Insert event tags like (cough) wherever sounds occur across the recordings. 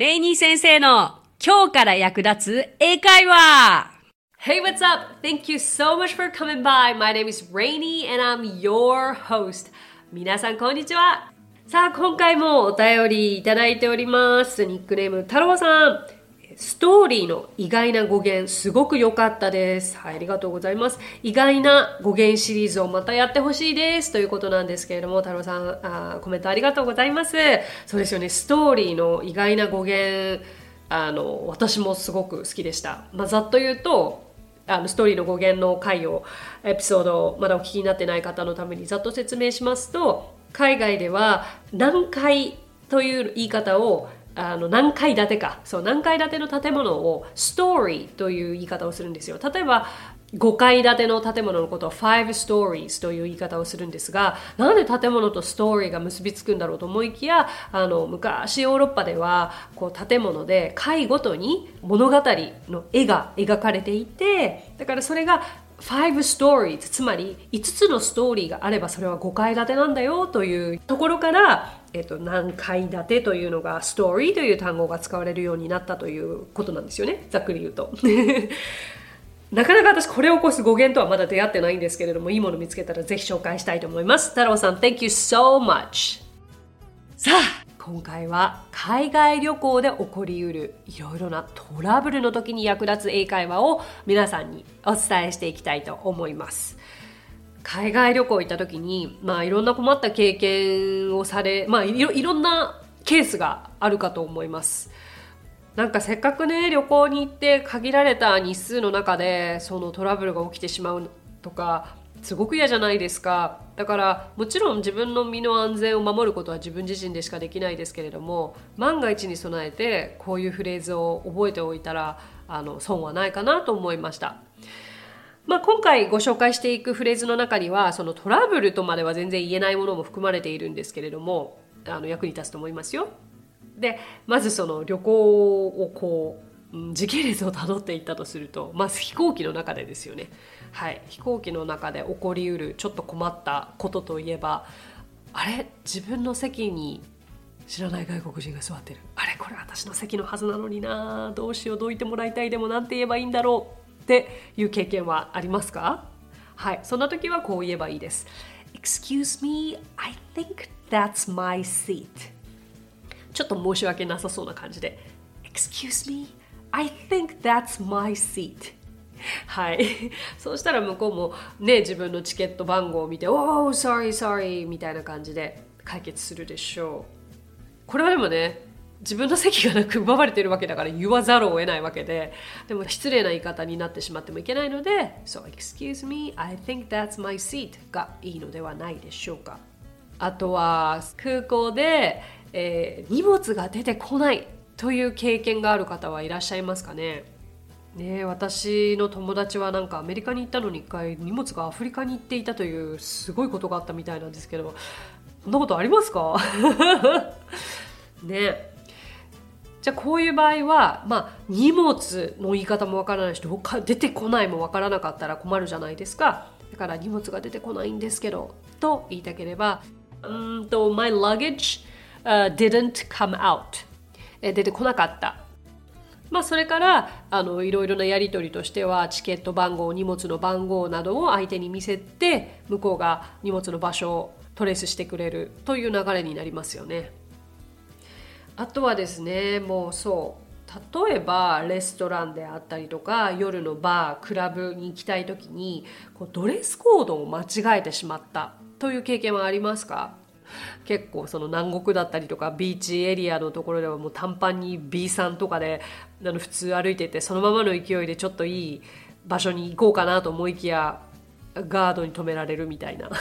レイニー先生の今日から役立つ英会話 Hey, what's up? Thank you so much for coming by. My name is Rainy and I'm your host. 皆さん、こんにちは。さあ、今回もお便りいただいております。ニックネーム、太郎さん。ストーリーの意外な語源、すごく良かったです。はい、ありがとうございます。意外な語源シリーズをまたやってほしいです。ということなんですけれども、太郎さんあ、コメントありがとうございます。そうですよね、ストーリーの意外な語源、あの、私もすごく好きでした。まあ、ざっと言うと、あのストーリーの語源の回をエピソードをまだお聞きになってない方のためにざっと説明しますと海外では何階という言い方をあの何階建てか。そう何階建ての建物をストーリーという言い方をするんですよ。例えば5階建ての建物のことを5 stories という言い方をするんですがなんで建物とストーリーが結びつくんだろうと思いきやあの昔ヨーロッパではこう建物で階ごとに物語の絵が描かれていてだからそれが5 stories つまり5つのストーリーがあればそれは5階建てなんだよというところから、えっと、何階建てというのがストーリーという単語が使われるようになったということなんですよねざっくり言うと。(laughs) なかなか私これを起こす語源とはまだ出会ってないんですけれどもいいもの見つけたらぜひ紹介したいと思います。太郎さん Thank you so much! さあ今回は海外旅行で起こりうるいろいろなトラブルの時に役立つ英会話を皆さんにお伝えしていきたいと思います。海外旅行行った時に、まあ、いろんな困った経験をされ、まあ、いろいろんなケースがあるかと思います。なんかせっかくね旅行に行って限られた日数の中でそのトラブルが起きてしまうとかすごく嫌じゃないですかだからもちろん自分の身の安全を守ることは自分自身でしかできないですけれども万が一に備えてこういうフレーズを覚えておいたらあの損はないかなと思いました。まあ、今回ご紹介していくフレーズの中にはそのトラブルとまでは全然言えないものも含まれているんですけれどもあの役に立つと思いますよ。でまずその旅行をこう時系列をたどっていったとするとまず飛行機の中でですよね。はい、飛行機の中で起こりうるちょっと困ったことといえばあれ？自分の席に知らない外国人が座ってる。あれ？これ私の席のはずなのにな。どうしようどいてもらいたいでもなんて言えばいいんだろうっていう経験はありますか？はい。そんな時はこう言えばいいです。Excuse me I think that's my seat. ちょっと申し訳なさそうな感じで。Excuse me I think that's my seat. (laughs) はい。そうしたら向こうもね、自分のチケット番号を見て、Oh, sorry, sorry みたいな感じで解決するでしょう。これはでもね、自分の席がなく奪われてるわけだから言わざるを得ないわけで、でも失礼な言い方になってしまってもいけないので、So, excuse me, I think that's my seat がいいのではないでしょうか。あとは空港で、えー荷物が出てこないという経験がある方はいらっしゃいますかねね私の友達はなんかアメリカに行ったのに一回荷物がアフリカに行っていたというすごいことがあったみたいなんですけどそんなことありますか？(laughs) ね。じゃあこういう場合は、まあ、荷物の言い方もわからないし出てこないもわからなかったら困るじゃないですか。だから荷物が出てこないんですけどと言いたければうんと My luggage、uh, didn't come out 出てこなかった。まあ、それからあのいろいろなやり取りとしてはチケット番号荷物の番号などを相手に見せて向こうが荷物の場所をトレースしてくれるという流れになりますよね。あとはですねもうそう例えばレストランであったりとか夜のバークラブに行きたい時にこうドレスコードを間違えてしまったという経験はありますか？結構その南国だったりとかビーチエリアのところではもう短パンに B さんとかであの普通歩いててそのままの勢いでちょっといい場所に行こうかなと思いきやガードに止められるみたいな。(laughs)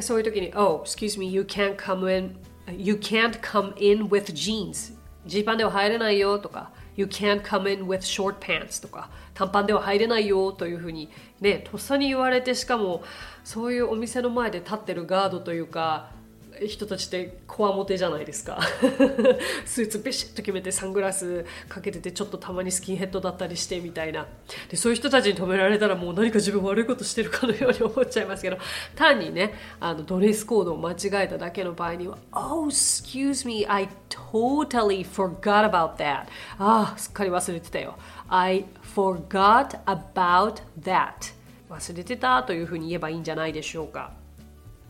そういう時に「Oh, excuse me, you can't come in you can't come in with jeans」ジーパンでは入れないよとか。You can't come in with short pants とか短パンでは入れないよというふうにねとっさに言われてしかもそういうお店の前で立ってるガードというか人たちってこわもてじゃないですか。(laughs) スーツビシッと決めてサングラスかけててちょっとたまにスキンヘッドだったりしてみたいな。でそういう人たちに止められたらもう何か自分悪いことしてるかのように思っちゃいますけど。(laughs) 単にねあのドレスコードを間違えただけの場合には「Oh, excuse me, I totally forgot about that」ああすっかり忘れてたよ。I forgot about that. 忘れてたというふうに言えばいいんじゃないでしょうか。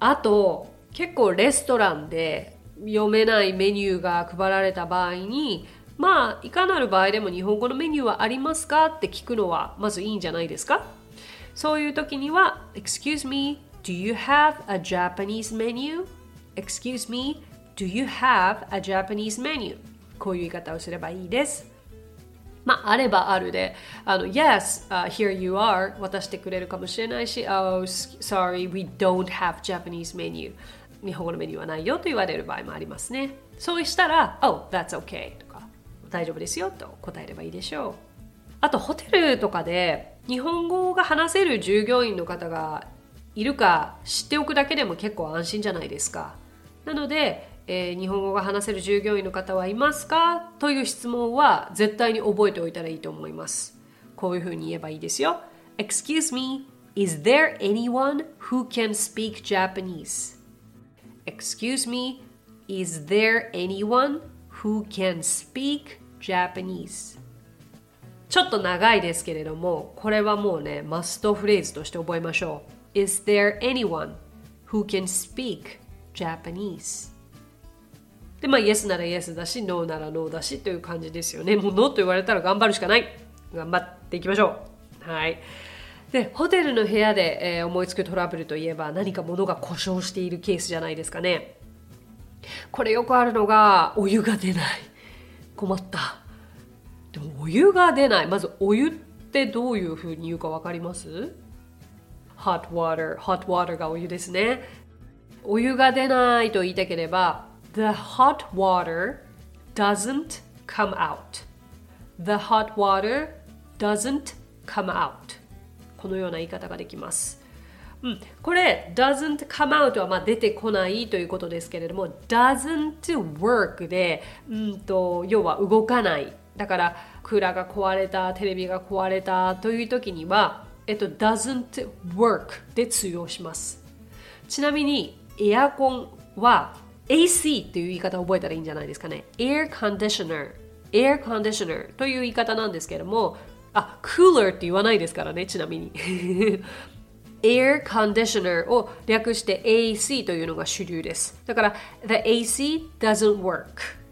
あと結構レストランで読めないメニューが配られた場合にまあいかなる場合でも日本語のメニューはありますかって聞くのはまずいいんじゃないですか？そういう時には Excuse me, do you have a Japanese menu? Excuse me, do you have a Japanese menu? こういう言い方をすればいいですまあ、あればあるで、あの、Yes,、uh, here you are 渡してくれるかもしれないし、Oh, sorry, we don't have Japanese menu 日本語のメニューはないよと言われる場合もありますね。そうしたら、Oh, that's okay とか、大丈夫ですよと答えればいいでしょう。あと、ホテルとかで日本語が話せる従業員の方がいるか知っておくだけでも結構安心じゃないですか。なので、えー、日本語が話せる従業員の方はいますかという質問は絶対に覚えておいたらいいと思います。こういうふうに言えばいいですよ。Excuse me, is there anyone who can speak Japanese? Excuse me, is there anyone who can speak Japanese? ちょっと長いですけれども、これはもうね、マストフレーズとして覚えましょう。Is there anyone who can speak Japanese? で、まあ、イエスならイエスだし、ノーならノーだしという感じですよね。もうノーと言われたら頑張るしかない。頑張っていきましょう。はい。で、ホテルの部屋で、えー、思いつくトラブルといえば何か物が故障しているケースじゃないですかね。これよくあるのが、お湯が出ない。困った。でも、お湯が出ない。まず、お湯ってどういうふうに言うか分かります ?hot water。hot water がお湯ですね。お湯が出ないと言いたければ、The hot water doesn't come out. The hot water doesn't come out. このような言い方ができます。うん、これ doesn't come out はまあ出てこないということですけれども doesn't work で、うんと、要は動かないだからクーラーが壊れたテレビが壊れたという時には、えっと、doesn't work で通用しますちなみにエアコンは AC っていう言い方を覚えたらいいんじゃないですかね。Air Conditioner。Air Conditioner という言い方なんですけども、あ、Cooler って言わないですからね、ちなみに。(laughs) Air Conditioner を略して AC というのが主流です。だから、The AC doesn't work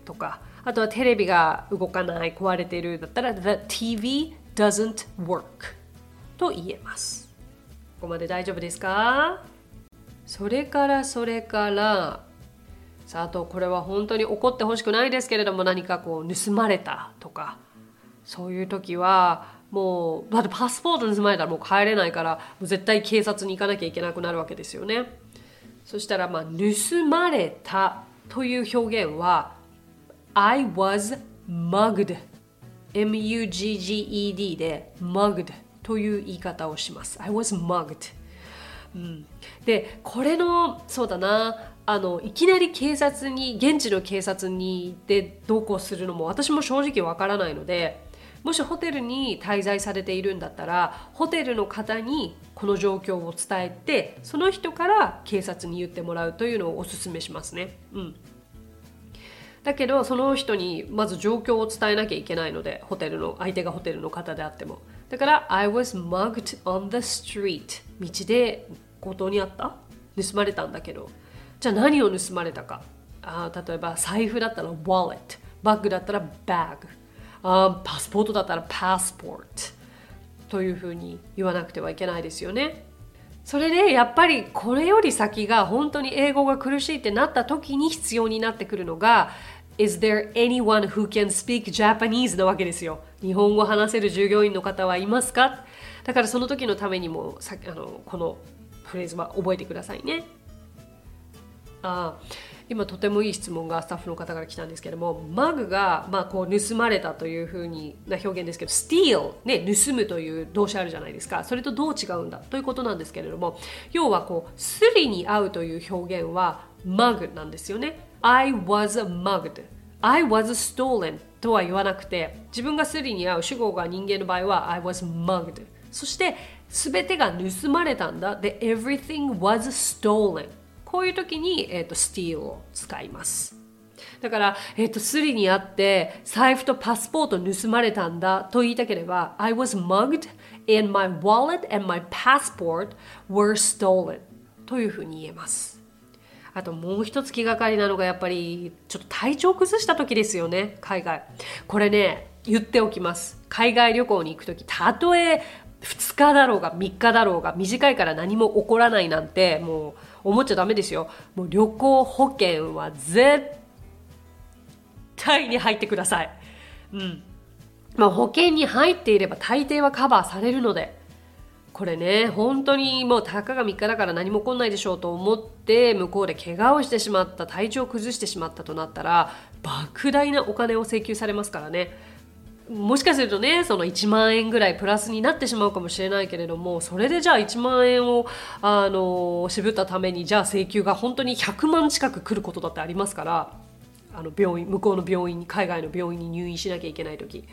とか、あとはテレビが動かない、壊れてるだったら The TV doesn't work と言えます。ここまで大丈夫ですか？それからそれからさあとこれは本当に怒ってほしくないですけれども何かこう盗まれたとか。そういう時はもうだってパスポート盗まれたらもう帰れないからもう絶対警察に行かなきゃいけなくなるわけですよね。そしたらまあ盗まれたという表現は I was mugged. M-U-G-G-E-D で mugged という言い方をします。I was mugged うん、でこれのそうだな。あのいきなり警察に現地の警察に行ってどうこうするのも私も正直わからないのでもしホテルに滞在されているんだったらホテルの方にこの状況を伝えてその人から警察に言ってもらうというのをおすすめしますね。うん。だけどその人にまず状況を伝えなきゃいけないのでホテルの相手がホテルの方であっても。だから I was mugged on the street 道で強盗にあった？盗まれたんだけど。じゃあ何を盗まれたか。あ例えば財布だったら wallet バッグだったら bag あパスポートだったら passport というふうに言わなくてはいけないですよね。それでやっぱりこれより先が本当に英語が苦しいってなった時に必要になってくるのが Is there anyone who can speak Japanese なわけですよ。日本語話せる従業員の方はいますか？だからその時のためにもさあのこのフレーズは覚えてくださいね。あ今とてもいい質問がスタッフの方から来たんですけどもマグが、まあ、こう盗まれたというふうにな表現ですけど steal、ね、盗むという動詞あるじゃないですか。それとどう違うんだ？ということなんですけれども要はこうスリに合うという表現は mug なんですよね。I was mugged. I was stolen とは言わなくて自分がスリに合う主語が人間の場合は I was mugged そして全てが盗まれたんだ。The everything was stolen こういう時に、えーと、steal を使います。だから、えっ、ー、と、スリにあって財布とパスポート盗まれたんだと言いたければ I was mugged and my wallet and my passport were stolen というふうに言えます。あともう一つ気がかりなのがやっぱりちょっと体調崩した時ですよね海外。これね言っておきます。海外旅行に行く時たとえ2日だろうが3日だろうが短いから何も起こらないなんてもう思っちゃダメですよ。もう旅行保険は絶対に入ってください。うん。まあ保険に入っていれば大抵はカバーされるので。これね本当にもうたかが3日だから何も起こんないでしょうと思って向こうで怪我をしてしまった体調を崩してしまったとなったら莫大なお金を請求されますからね。もしかするとねその1万円ぐらいプラスになってしまうかもしれないけれどもそれでじゃあ1万円をあの渋ったためにじゃあ請求が本当に100万近く来ることだってありますからあの病院向こうの病院に海外の病院に入院しなきゃいけない時。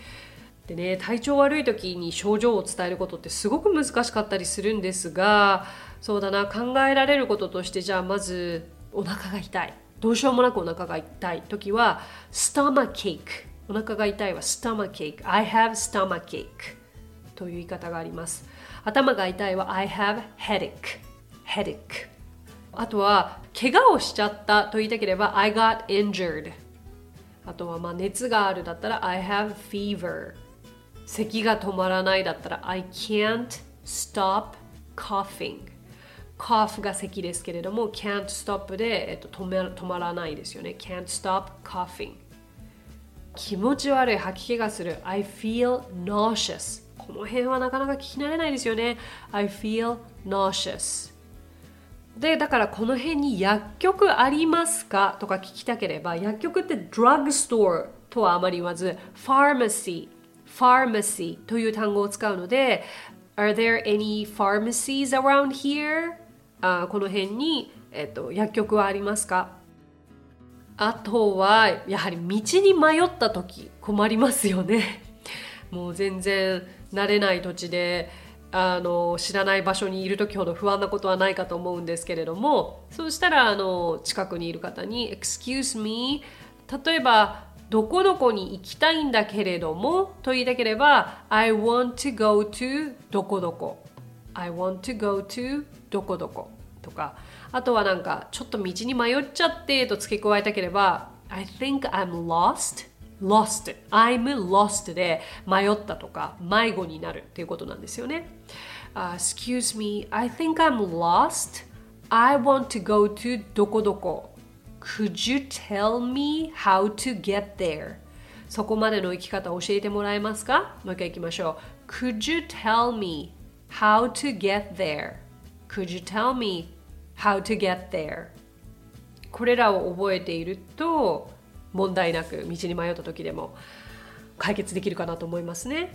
でね体調悪い時に症状を伝えることってすごく難しかったりするんですがそうだな考えられることとしてじゃあまずお腹が痛い。どうしようもなくお腹が痛い時はスタマケーク。お腹が痛いはスタマケーク I have stomach ache という言い方があります頭が痛いは I have headache headache あとは怪我をしちゃったと言いたければ I got injured あとはまあ熱があるだったら I have fever 咳が止まらないだったら I can't stop coughing cough が咳ですけれども can't stop で、えっと、止め止まらないですよね can't stop coughing 気持ち悪い吐き気がする。I feel nauseous. この辺はなかなか聞き慣れないですよね。I feel nauseous. でだからこの辺に薬局ありますかとか聞きたければ薬局って drug store とはあまり言わず pharmacy pharmacy という単語を使うので Are there any pharmacies around here? あこの辺に、えっと、薬局はありますか？あとはやはり道に迷った時困りますよね。(laughs) もう全然慣れない土地であの知らない場所にいる時ほど不安なことはないかと思うんですけれどもそうしたらあの近くにいる方に「Excuse me」例えばどこどこに行きたいんだけれどもと言いたければ I want to go to どこどこ。I want to go to どこどこ。とかあとはなんかちょっと道に迷っちゃってと付け加えたければ I think I'm lost lost I'm lost で迷ったとか迷子になるっていうことなんですよね、uh, Excuse me I think I'm lost I want to go to どこどこ Could you tell me how to get there? そこまでの生き方を教えてもらえますかもう一回行きましょう。Could you tell me how to get there? Could you tell me how to get there? これらを覚えていると問題なく道に迷った時でも解決できるかなと思いますね。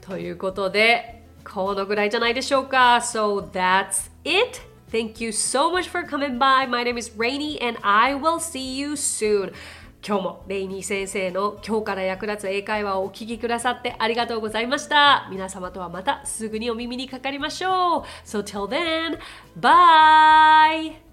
ということでこのぐらいじゃないでしょうか。So that's it! Thank you so much for coming by. My name is Rainy and I will see you soon. 今日もレイニー先生の今日から役立つ英会話をお聞きくださってありがとうございました。皆様とはまたすぐにお耳にかかりましょう。So till then, bye!